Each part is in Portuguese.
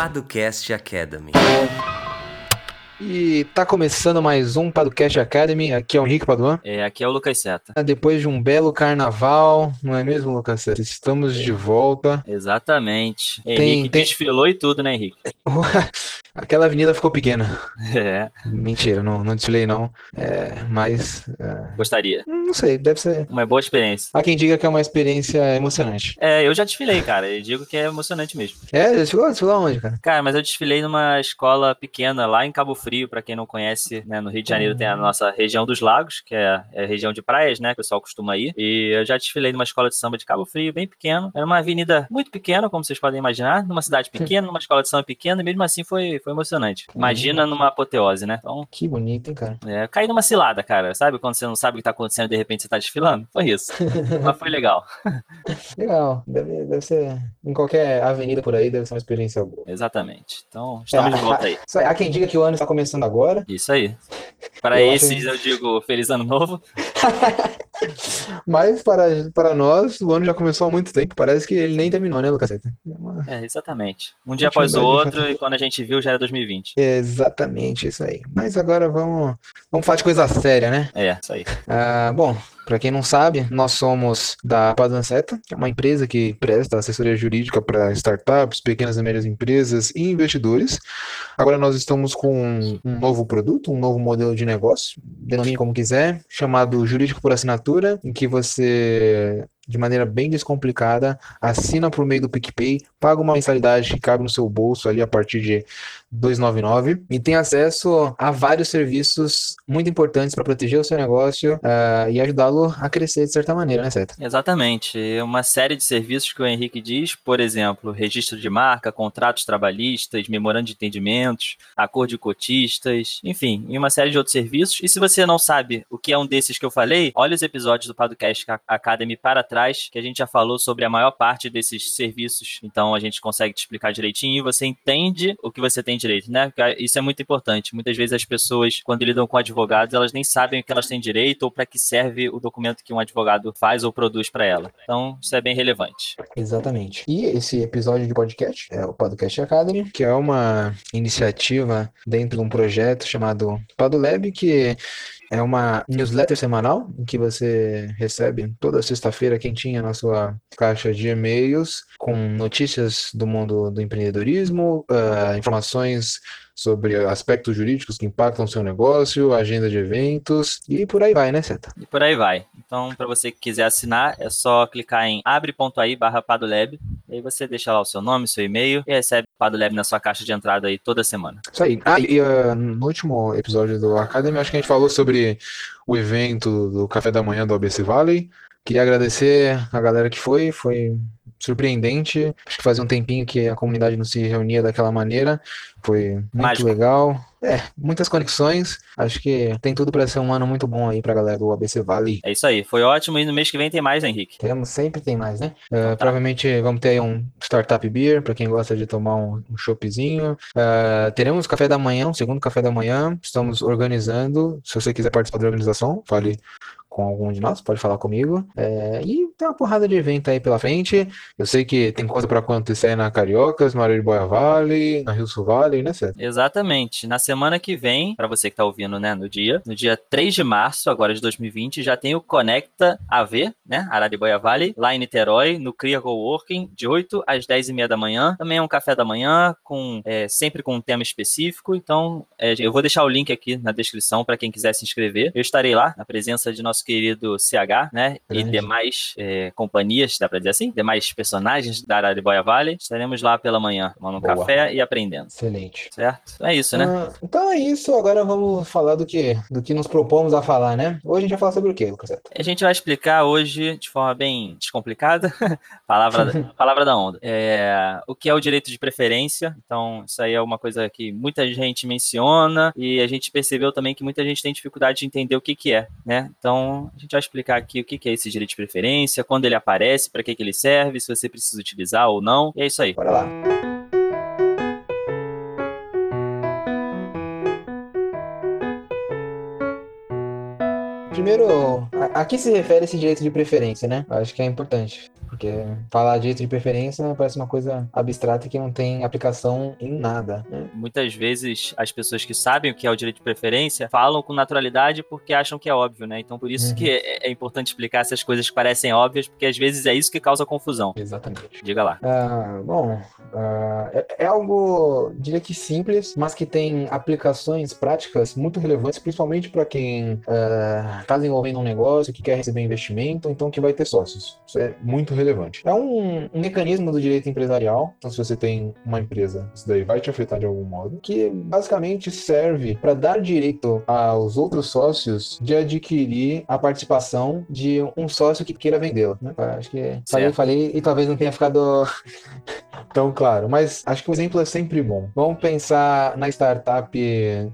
Paducast Academy. E tá começando mais um Padocast Academy. Aqui é o Henrique Paduan. É, aqui é o Lucas Seta. Depois de um belo carnaval, não é mesmo, Lucas Seta? Estamos de volta. Exatamente. Tem- Henrique tem- desfilou e tudo, né, Henrique? Aquela avenida ficou pequena. É, Mentira, não, não desfilei não. É, mas, é, gostaria. não sei, deve ser. Uma boa experiência. Há quem diga que é uma experiência emocionante. É, eu já desfilei, cara. Eu digo que é emocionante mesmo. É, desfilou? Desfilou aonde, cara? Cara, mas eu desfilei numa escola pequena lá em Cabo Frio, pra quem não conhece, né? No Rio de Janeiro tem a nossa região dos lagos, que é, é a região de praias, né? Que o pessoal costuma ir. E eu já desfilei numa escola de samba de Cabo Frio, bem pequeno. Era uma avenida muito pequena, como vocês podem imaginar, numa cidade pequena, numa escola de samba pequena, e mesmo assim foi, foi emocionante. Imagina numa apoteose, né? Então, Que bonito, hein, cara? é, caí numa cilada, cara. Sabe quando você não sabe o que tá acontecendo e de repente você tá desfilando? Foi isso. Mas foi legal. Legal. Deve, deve ser. Em qualquer avenida por aí, deve ser uma experiência boa. Exatamente. Então, estamos de volta aí. Aí, Há quem diga que o ano está começando agora. Isso aí. Para Eu acho- esses, eu digo feliz ano novo. Mas para, para nós, o ano já começou há muito tempo. Parece que ele nem terminou, né, Lucas? É uma- É, exatamente. Um dia após o outro, e quando a gente viu, já era 2020. Exatamente isso aí. Mas agora vamos, vamos falar de coisa séria, né? É, isso aí. Ah, bom, para quem não sabe, nós somos da Padanceta, que é uma empresa que presta assessoria jurídica para startups, pequenas e médias empresas e investidores. Agora nós estamos com um novo produto, um novo modelo de negócio, denomine como quiser, chamado Jurídico por Assinatura, em que você, de maneira bem descomplicada, assina por meio do PicPay, paga uma mensalidade que cabe no seu bolso ali a partir de 299 e tem acesso a vários serviços muito importantes para proteger o seu negócio ah, e ajudá-lo a crescer de certa maneira, né, Seta? Exatamente. Uma série de serviços que o Henrique diz, por exemplo, registro de marca, contratos trabalhistas, memorando de entendimentos, acordo de cotistas, enfim, e uma série de outros serviços. E se você não sabe o que é um desses que eu falei, olha os episódios do Podcast Academy para trás, que a gente já falou sobre a maior parte desses serviços. Então a gente consegue te explicar direitinho e você entende o que você tem direito, né? Porque Isso é muito importante. Muitas vezes as pessoas, quando lidam com advogados, elas nem sabem o que elas têm direito ou para que serve o documento que um advogado faz ou produz para ela. Então, isso é bem relevante. Exatamente. E esse episódio de podcast é o Podcast Academy, que é uma iniciativa dentro de um projeto chamado Padolab, que é uma newsletter semanal em que você recebe toda sexta-feira quentinha na sua caixa de e-mails com notícias do mundo do empreendedorismo, ah, informações sobre aspectos jurídicos que impactam o seu negócio, agenda de eventos e por aí vai, né, Seta? E por aí vai. Então, para você que quiser assinar, é só clicar em abre.ai barra Padolab. E aí você deixa lá o seu nome, seu e-mail e recebe o Padolab na sua caixa de entrada aí toda semana. Isso aí. Ah, e ah, no último episódio do Academy, acho que a gente falou sobre o evento do café da manhã do ABC Valley. Queria agradecer a galera que foi, foi surpreendente. Acho que fazia um tempinho que a comunidade não se reunia daquela maneira. Foi muito Mágico. legal. É, muitas conexões. Acho que tem tudo para ser um ano muito bom aí pra galera do ABC Valley. É isso aí. Foi ótimo e no mês que vem tem mais, né, Henrique? Temos, sempre tem mais, né? Ah, tá. Provavelmente vamos ter aí um Startup Beer, para quem gosta de tomar um, um choppzinho. Ah, teremos café da manhã, um segundo café da manhã. Estamos organizando. Se você quiser participar da organização, fale com algum de nós, pode falar comigo. É, e tem uma porrada de evento aí pela frente. Eu sei que tem coisa para acontecer aí na Cariocas, no Araribóia Valley, na Rio Sul Valley, né, Sérgio? Exatamente. Na semana que vem, para você que tá ouvindo, né, no dia, no dia 3 de março, agora de 2020, já tem o Conecta AV, né, Araribóia Valley, lá em Niterói, no Cria Coworking, de 8 às 10 e meia da manhã. Também é um café da manhã, com é, sempre com um tema específico. Então, é, eu vou deixar o link aqui na descrição para quem quiser se inscrever. Eu estarei lá, na presença de nosso querido CH, né, e Grande. demais é, companhias, dá para dizer assim, demais personagens da Araribóia Valley. Estaremos lá pela manhã, tomando um Boa. café e aprendendo. Excelente. Certo? É isso, né? Ah, então é isso, agora vamos falar do que, do que nos propomos a falar, né? Hoje a gente vai falar sobre o quê, Lucas? A gente vai explicar hoje de forma bem descomplicada, palavra, palavra da onda, é, o que é o direito de preferência. Então, isso aí é uma coisa que muita gente menciona e a gente percebeu também que muita gente tem dificuldade de entender o que, que é, né? Então, a gente vai explicar aqui o que, que é esse direito de preferência, quando ele aparece, para que, que ele serve, se você precisa utilizar ou não. E é isso aí. Bora lá. Primeiro, a, a que se refere esse direito de preferência, né? Acho que é importante. Porque falar direito de preferência parece uma coisa abstrata que não tem aplicação em nada. Né? Muitas vezes as pessoas que sabem o que é o direito de preferência falam com naturalidade porque acham que é óbvio, né? Então por isso uhum. que é, é, importante explicar essas coisas que parecem óbvias, porque às vezes é isso que causa confusão. Exatamente. Diga lá. Uh, bom, uh, é, é, algo, diria que simples, mas que tem aplicações práticas muito relevantes, principalmente para quem está uh, desenvolvendo um negócio, que quer receber investimento, então que vai ter sócios. Isso é muito relevante. É um, um mecanismo do direito empresarial, então se você tem uma empresa, isso daí vai te afetar de algum modo, que basicamente serve para dar direito aos outros sócios de adquirir a participação de um sócio que queira vendê-la. Né? Acho que falei, falei e talvez não tenha ficado tão claro, mas acho que o exemplo é sempre bom. Vamos pensar na startup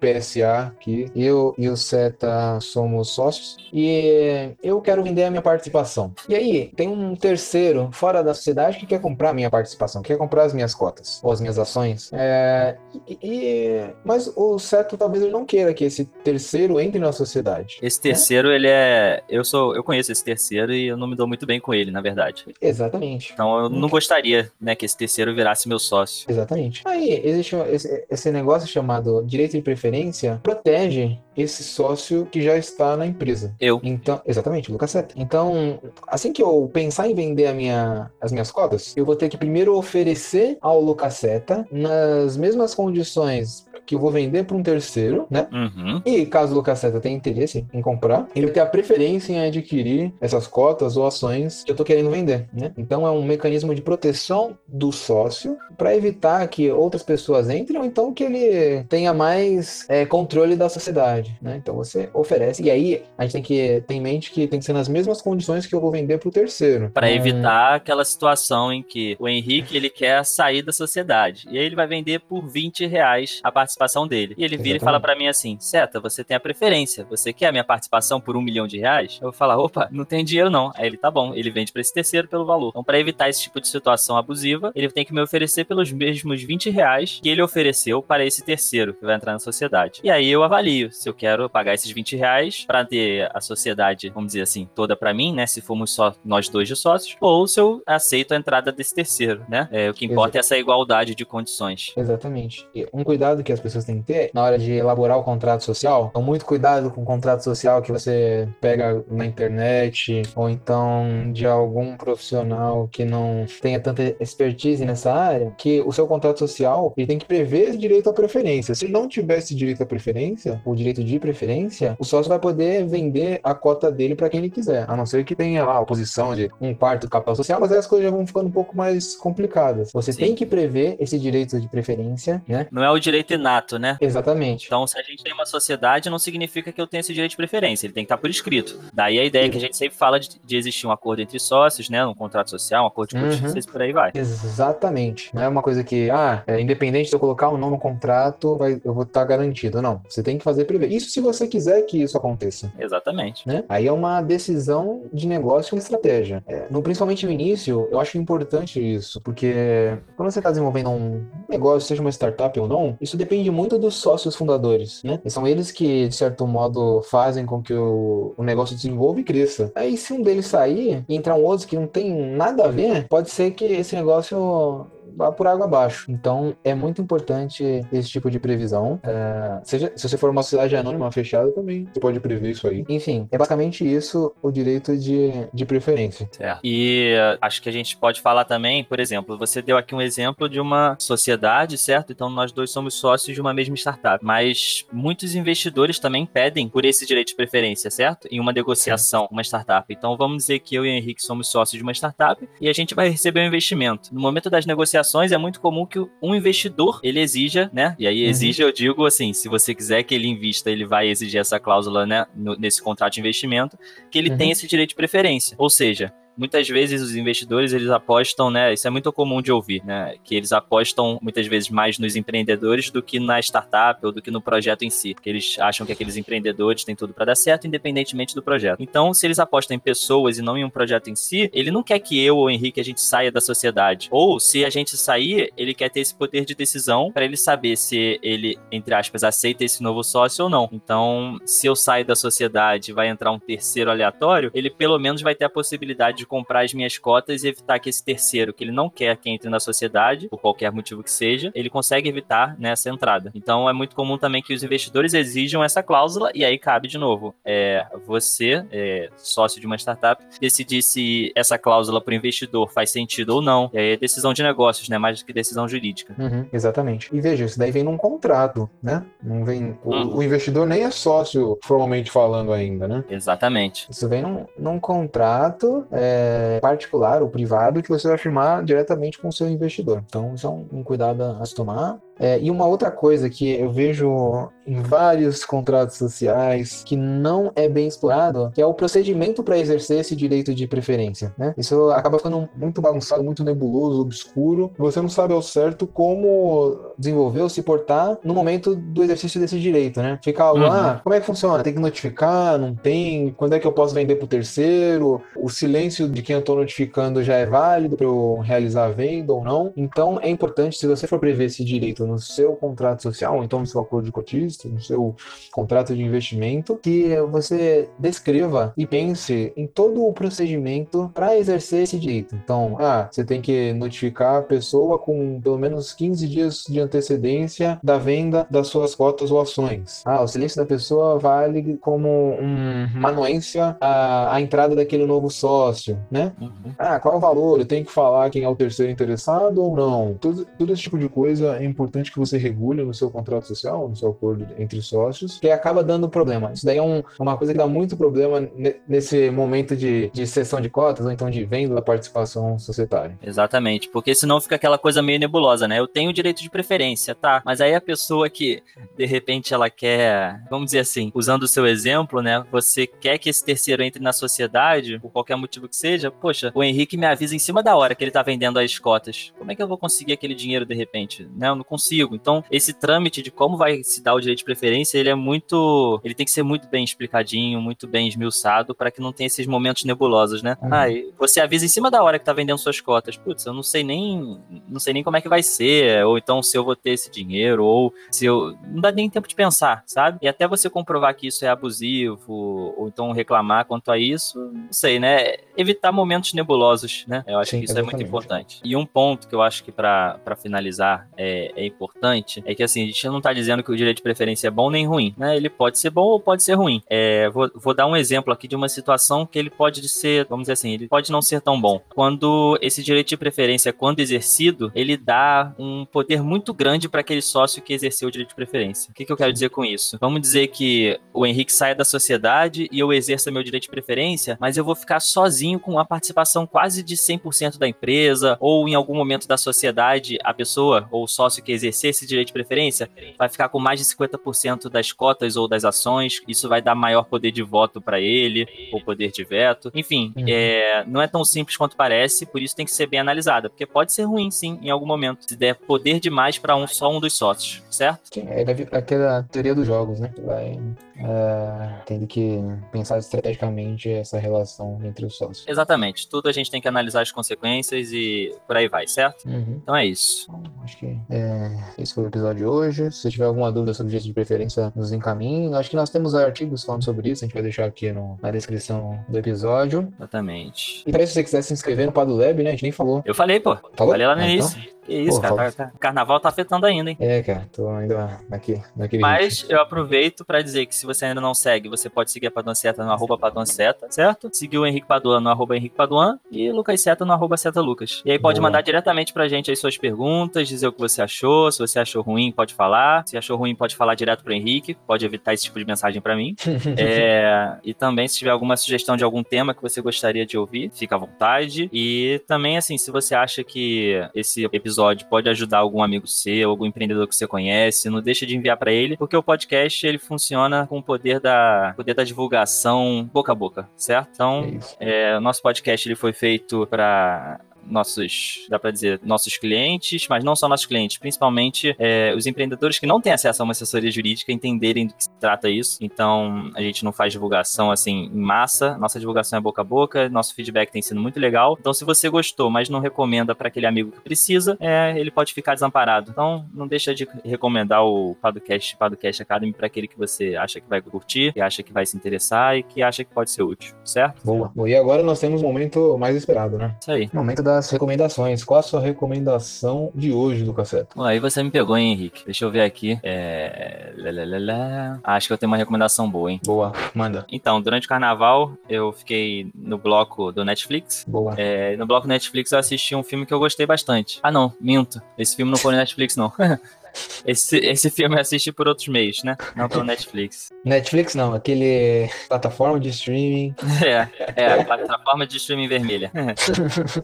PSA aqui. Eu e o Seta somos sócios e eu quero vender a minha participação. E aí, tem um terceiro fora da sociedade que quer comprar a minha participação, que quer comprar as minhas cotas ou as minhas ações. É, e, e, mas o Seto talvez ele não queira que esse terceiro entre na sociedade. Esse terceiro, ele é. Eu sou. Eu conheço esse terceiro e eu não me dou muito bem com ele, na verdade. Exatamente. Então eu não gostaria, né, que esse terceiro virasse meu sócio. Exatamente. Aí, existe esse, esse negócio chamado direito de preferência, protege esse sócio que já está na empresa. Eu. Então, exatamente, Lucas Seta. Então, assim que eu pensar em vender a minha, as minhas cotas, eu vou ter que primeiro oferecer ao Lucas Seta nas mesmas condições que eu vou vender para um terceiro, né? Uhum. E caso o Lucas Seta tenha interesse em comprar, ele ter a preferência em adquirir essas cotas ou ações que eu estou querendo vender, né? Então é um mecanismo de proteção do sócio para evitar que outras pessoas entrem ou então que ele tenha mais é, controle da sociedade, né? Então você oferece e aí a gente tem que ter em mente que tem que ser nas mesmas condições que eu vou vender para o terceiro. Para hum. evitar aquela situação em que o Henrique ele quer sair da sociedade e aí ele vai vender por 20 reais a participação participação dele. E ele vira Exatamente. e fala para mim assim: Seta, você tem a preferência. Você quer a minha participação por um milhão de reais? Eu vou falar: opa, não tem dinheiro não. Aí ele tá bom, ele vende para esse terceiro pelo valor. Então, para evitar esse tipo de situação abusiva, ele tem que me oferecer pelos mesmos 20 reais que ele ofereceu para esse terceiro que vai entrar na sociedade. E aí eu avalio se eu quero pagar esses 20 reais para ter a sociedade, vamos dizer assim, toda para mim, né? Se formos só nós dois de sócios, ou se eu aceito a entrada desse terceiro, né? É, o que importa Exatamente. é essa igualdade de condições. Exatamente. E um cuidado que as pessoas têm que ter na hora de elaborar o contrato social. Então, muito cuidado com o contrato social que você pega na internet ou então de algum profissional que não tenha tanta expertise nessa área, que o seu contrato social ele tem que prever esse direito à preferência. Se não tiver esse direito à preferência, o direito de preferência, o sócio vai poder vender a cota dele para quem ele quiser, a não ser que tenha lá a oposição de um quarto do capital social, mas aí as coisas já vão ficando um pouco mais complicadas. Você Sim. tem que prever esse direito de preferência, né? Não é o direito inato, né? Exatamente. Então, se a gente tem uma sociedade, não significa que eu tenha esse direito de preferência, ele tem que estar por escrito. Daí a ideia é que a gente sempre fala de, de, existir um acordo entre sócios, né? Um contrato social, um acordo de uhum. por aí vai. Exatamente. Não é uma coisa que, ah, é, independente de eu colocar ou não no contrato, vai, eu vou estar garantido. Não. Você tem que fazer prever. Isso se você quiser que isso aconteça. Exatamente. Né? Aí é uma decisão de negócio e estratégia. É, no, principalmente no início, eu acho importante isso, porque quando você está desenvolvendo um negócio, seja uma startup ou não, isso depende muito dos sócios fundadores, né? E são eles que, de certo modo, fazem com que o, o negócio desenvolva e cresça. Aí, se um deles sair e entrar um outro que não tem nada a ver, pode ser que esse negócio vá por água abaixo. Então, é muito importante esse tipo de previsão. É, seja, se você for uma sociedade anônima fechada, também você pode prever isso aí. Enfim, é basicamente isso o direito de, de preferência. Certo. E uh, acho que a gente pode falar também, por exemplo, você deu aqui um exemplo de uma sociedade, certo? Então, nós dois somos sócios de uma mesma startup. Mas muitos investidores também pedem por esse direito de preferência, certo? Em uma negociação, uma startup. Então, vamos dizer que eu e o Henrique somos sócios de uma startup e a gente vai receber um investimento. No momento das negociações, ações é muito comum que um investidor ele exija, né? E aí exige, uhum. eu digo assim, se você quiser que ele invista, ele vai exigir essa cláusula, né, no, nesse contrato de investimento, que ele uhum. tem esse direito de preferência. Ou seja, muitas vezes os investidores eles apostam, né? Isso é muito comum de ouvir, né? Que eles apostam muitas vezes mais nos empreendedores do que na startup ou do que no projeto em si, porque eles acham que aqueles empreendedores têm tudo para dar certo, independentemente do projeto. Então, se eles apostam em pessoas e não em um projeto em si, ele não quer que eu ou o Henrique a gente saia da sociedade. Ou se a gente sair, ele quer ter esse poder de decisão para ele saber se ele, entre aspas, aceita esse novo sócio ou não. Então, se eu sair da sociedade vai entrar um terceiro aleatório, ele pelo menos vai ter a possibilidade de comprar as minhas cotas e evitar que esse terceiro, que ele não quer que entre na sociedade, por qualquer motivo que seja, ele consegue evitar né, essa entrada. Então é muito comum também que os investidores exijam essa cláusula e aí cabe de novo. É, você, é, sócio de uma startup, decidir se essa cláusula para o investidor faz sentido ou não. E aí é decisão de negócios, né? Mais do que decisão jurídica. Uhum, exatamente. E veja, isso daí vem num contrato, né? Não vem. O, uhum. o, investidor nem é sócio formalmente falando ainda, né? Exatamente. Isso vem num, num contrato é, particular ou privado que você vai firmar diretamente com o seu investidor. Então, isso é um, um cuidado a se tomar. É, e uma outra coisa que eu vejo em vários contratos sociais que não é bem explorado, que é o procedimento para exercer esse direito de preferência. Né? Isso acaba ficando muito bagunçado, muito nebuloso, obscuro. Você não sabe ao certo como desenvolver ou se portar no momento do exercício desse direito. Né? Fica algo, uhum. ah, como é que funciona? Tem que notificar? Não tem? Quando é que eu posso vender para o terceiro? O silêncio de quem eu estou notificando já é válido para eu realizar a venda ou não? Então é importante, se você for prever esse direito no seu contrato social, então no seu acordo de cotista, no seu contrato de investimento, que você descreva e pense em todo o procedimento para exercer esse direito. Então, ah, você tem que notificar a pessoa com pelo menos 15 dias de antecedência da venda das suas cotas ou ações. Ah, o silêncio da pessoa vale como um, uma anuência à, à entrada daquele novo sócio, né? Uhum. Ah, qual o valor? Eu tenho que falar quem é o terceiro interessado ou não? Tudo, todo esse tipo de coisa é importante importante que você regule no seu contrato social, no seu acordo entre sócios, que acaba dando problema. Isso daí é um, uma coisa que dá muito problema nesse momento de, de cessão de cotas, ou então de venda da participação societária. Exatamente, porque senão fica aquela coisa meio nebulosa, né? Eu tenho direito de preferência, tá? Mas aí a pessoa que, de repente, ela quer, vamos dizer assim, usando o seu exemplo, né? Você quer que esse terceiro entre na sociedade, por qualquer motivo que seja, poxa, o Henrique me avisa em cima da hora que ele tá vendendo as cotas. Como é que eu vou conseguir aquele dinheiro de repente? Né? Eu não consigo consigo. Então, esse trâmite de como vai se dar o direito de preferência, ele é muito. Ele tem que ser muito bem explicadinho, muito bem esmiuçado, para que não tenha esses momentos nebulosos, né? Uhum. Ah, você avisa em cima da hora que tá vendendo suas cotas. Putz, eu não sei nem. Não sei nem como é que vai ser, ou então se eu vou ter esse dinheiro, ou se eu. Não dá nem tempo de pensar, sabe? E até você comprovar que isso é abusivo, ou então reclamar quanto a isso, não sei, né? Evitar momentos nebulosos, né? Eu acho Sim, que isso exatamente. é muito importante. E um ponto que eu acho que para finalizar é, é importante é que assim, a gente não está dizendo que o direito de preferência é bom nem ruim, né? Ele pode ser bom ou pode ser ruim. É, vou, vou dar um exemplo aqui de uma situação que ele pode ser, vamos dizer assim, ele pode não ser tão bom. Quando esse direito de preferência, quando exercido, ele dá um poder muito grande para aquele sócio que exerceu o direito de preferência. O que, que eu quero dizer com isso? Vamos dizer que o Henrique saia da sociedade e eu exerça meu direito de preferência, mas eu vou ficar sozinho com a participação quase de 100% da empresa, ou em algum momento da sociedade, a pessoa ou o sócio que exercer esse direito de preferência, vai ficar com mais de 50% das cotas ou das ações. Isso vai dar maior poder de voto para ele, ou poder de veto. Enfim, uhum. é, não é tão simples quanto parece, por isso tem que ser bem analisada, porque pode ser ruim, sim, em algum momento, se der poder demais para um só um dos sócios, certo? Sim, é aquela teoria dos jogos, né? Vai é, tendo que pensar estrategicamente essa relação entre os sócios. Exatamente. Tudo a gente tem que analisar as consequências e por aí vai, certo? Uhum. Então é isso. Bom, acho que é, esse foi o episódio de hoje. Se tiver alguma dúvida sobre jeito de preferência, nos encaminhe. Acho que nós temos artigos falando sobre isso, a gente vai deixar aqui no, na descrição do episódio. Exatamente. E para se você quiser se inscrever no Padre Lab, né? A gente nem falou. Eu falei, pô. Falou? Falei lá no ah, início. Então? Que isso, Pô, cara. Tá, tá, carnaval tá afetando ainda, hein? É, cara. Tô ainda aqui, naquele. Mas ritmo. eu aproveito para dizer que se você ainda não segue, você pode seguir a Paduan Seta no arroba Paduan Seta, certo? Seguir o Henrique Paduan no arroba Henrique Paduan e Lucas Seta no arroba Seta Lucas. E aí pode Boa. mandar diretamente pra gente as suas perguntas, dizer o que você achou. Se você achou ruim, pode falar. Se achou ruim, pode falar direto pro Henrique. Pode evitar esse tipo de mensagem para mim. é, e também, se tiver alguma sugestão de algum tema que você gostaria de ouvir, fica à vontade. E também, assim, se você acha que esse episódio pode ajudar algum amigo seu, algum empreendedor que você conhece, não deixa de enviar para ele, porque o podcast ele funciona com o poder da, poder da divulgação boca a boca, certo? Então, é é, o nosso podcast ele foi feito para nossos, dá para dizer, nossos clientes, mas não só nossos clientes, principalmente é, os empreendedores que não têm acesso a uma assessoria jurídica entenderem do que se trata isso. Então, a gente não faz divulgação assim em massa, nossa divulgação é boca a boca, nosso feedback tem sido muito legal. Então, se você gostou, mas não recomenda para aquele amigo que precisa, é, ele pode ficar desamparado. Então, não deixa de recomendar o Podcast, Podcast Academy para aquele que você acha que vai curtir, que acha que vai se interessar e que acha que pode ser útil, certo? Boa. Bom, e agora nós temos o momento mais esperado, né? Isso aí. Momento das recomendações. Qual a sua recomendação de hoje, do? Bom, aí você me pegou, hein, Henrique? Deixa eu ver aqui. É... Lalalala. Acho que eu tenho uma recomendação boa, hein? Boa, manda. Então, durante o carnaval, eu fiquei no bloco do Netflix. Boa. É, no bloco Netflix eu assisti um filme que eu gostei bastante. Ah, não, minto. Esse filme não foi no Netflix, não. Esse, esse filme eu assisti por outros meios, né? Não pelo Netflix. Netflix não, aquele plataforma de streaming. É, é, a plataforma de streaming vermelha.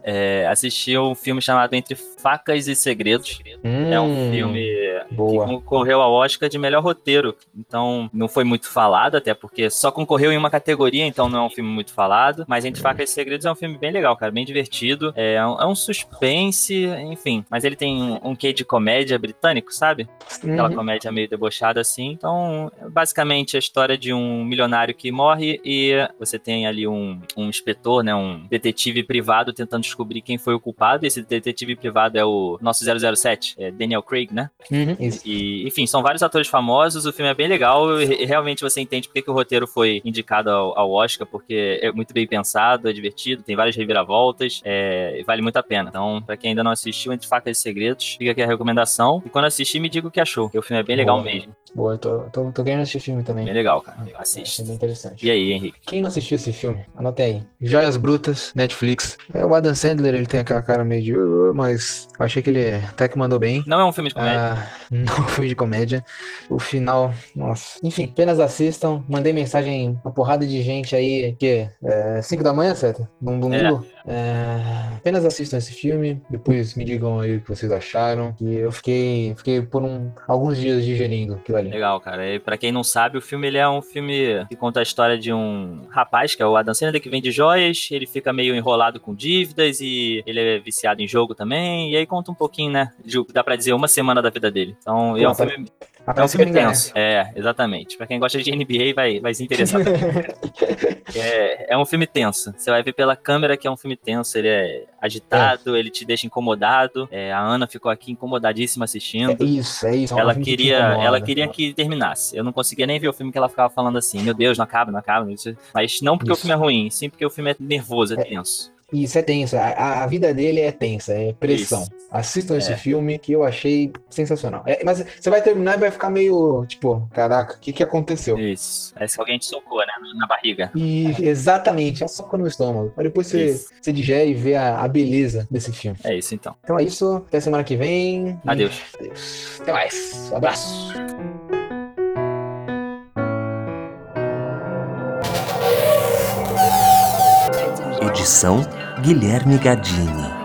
É, assisti um filme chamado Entre Facas e Segredos. Hum, É um filme Boa. que concorreu ao Oscar de melhor roteiro. Então, não foi muito falado, até porque só concorreu em uma categoria, então não é um filme muito falado. Mas Entre Facas e Segredos é um filme bem legal, cara, bem divertido. É um, é um suspense, enfim. Mas ele tem um, um quê de comédia britânico, sabe? Aquela Uhum. comédia meio debochada assim. Então, é basicamente a história de um milionário que morre e você tem ali um, um inspetor, né, um detetive privado tentando descobrir quem foi o culpado. Esse detetive privado é o nosso 007, é Daniel Craig, né? Uhum. E, enfim, são vários atores famosos, o filme é bem legal e, realmente você entende porque que o roteiro foi indicado ao, ao Oscar, porque é muito bem pensado, é divertido, tem várias reviravoltas, é, vale muito a pena. Então, pra quem ainda não assistiu, Entre Facas e Segredos, fica aqui a recomendação. E quando assistir, me diga o que achou, porque o filme é bem legal Boa. mesmo. Boa, eu tô, tô, tô querendo assistir filme também. Bem legal, cara. Achei Assiste. bem interessante. E aí, Henrique? Quem não assistiu esse filme, anota aí. Joias Brutas, Netflix. É, o Adam Sandler, ele tem aquela cara meio de... "Uh", mas eu achei que ele até que mandou bem. Não é um filme de comédia. Ah, não foi de comédia. O final, nossa. Enfim, apenas assistam. Mandei mensagem uma porrada de gente aí, que é 5 da manhã, certo? Num domingo. É, apenas assistam esse filme. Depois me digam aí o que vocês acharam. E eu fiquei, fiquei por um, alguns dias digerindo aquilo ali. Legal, cara. E pra quem não sabe, o filme ele é um filme que conta a história de um rapaz, que é o Adam Sandler, que vende joias, ele fica meio enrolado com dívidas e ele é viciado em jogo também, e aí conta um pouquinho, né, de, dá pra dizer, uma semana da vida dele. Então, é Pô, é um filme que me tenso. É, exatamente. Pra quem gosta de NBA, vai, vai se interessar. é, é um filme tenso. Você vai ver pela câmera que é um filme tenso, ele é agitado, ele te deixa incomodado. É, a Ana ficou aqui incomodadíssima assistindo. É isso, é isso. é um Ela filme que queria, incomoda. ela queria que terminasse. Eu não conseguia nem ver o filme que ela ficava falando assim, meu Deus, não acaba, não acaba. Mas não porque o Isso. filme é ruim, sim porque o filme é nervoso, é tenso. Isso é tenso. A, a- a vida dele é tensa, é pressão. Isso. Assistam esse É. filme que eu achei sensacional. É, mas você vai terminar e vai ficar meio tipo, caraca, o que, que aconteceu? Isso. Parece que alguém te socou, né? Na barriga. E exatamente, é só no estômago. Mas depois você, Isso. você digere e vê a, a beleza desse filme. É isso então. Então é isso. Até semana que vem. Adeus. adeus. Até mais. Um abraço. Edição Guilherme Gadini.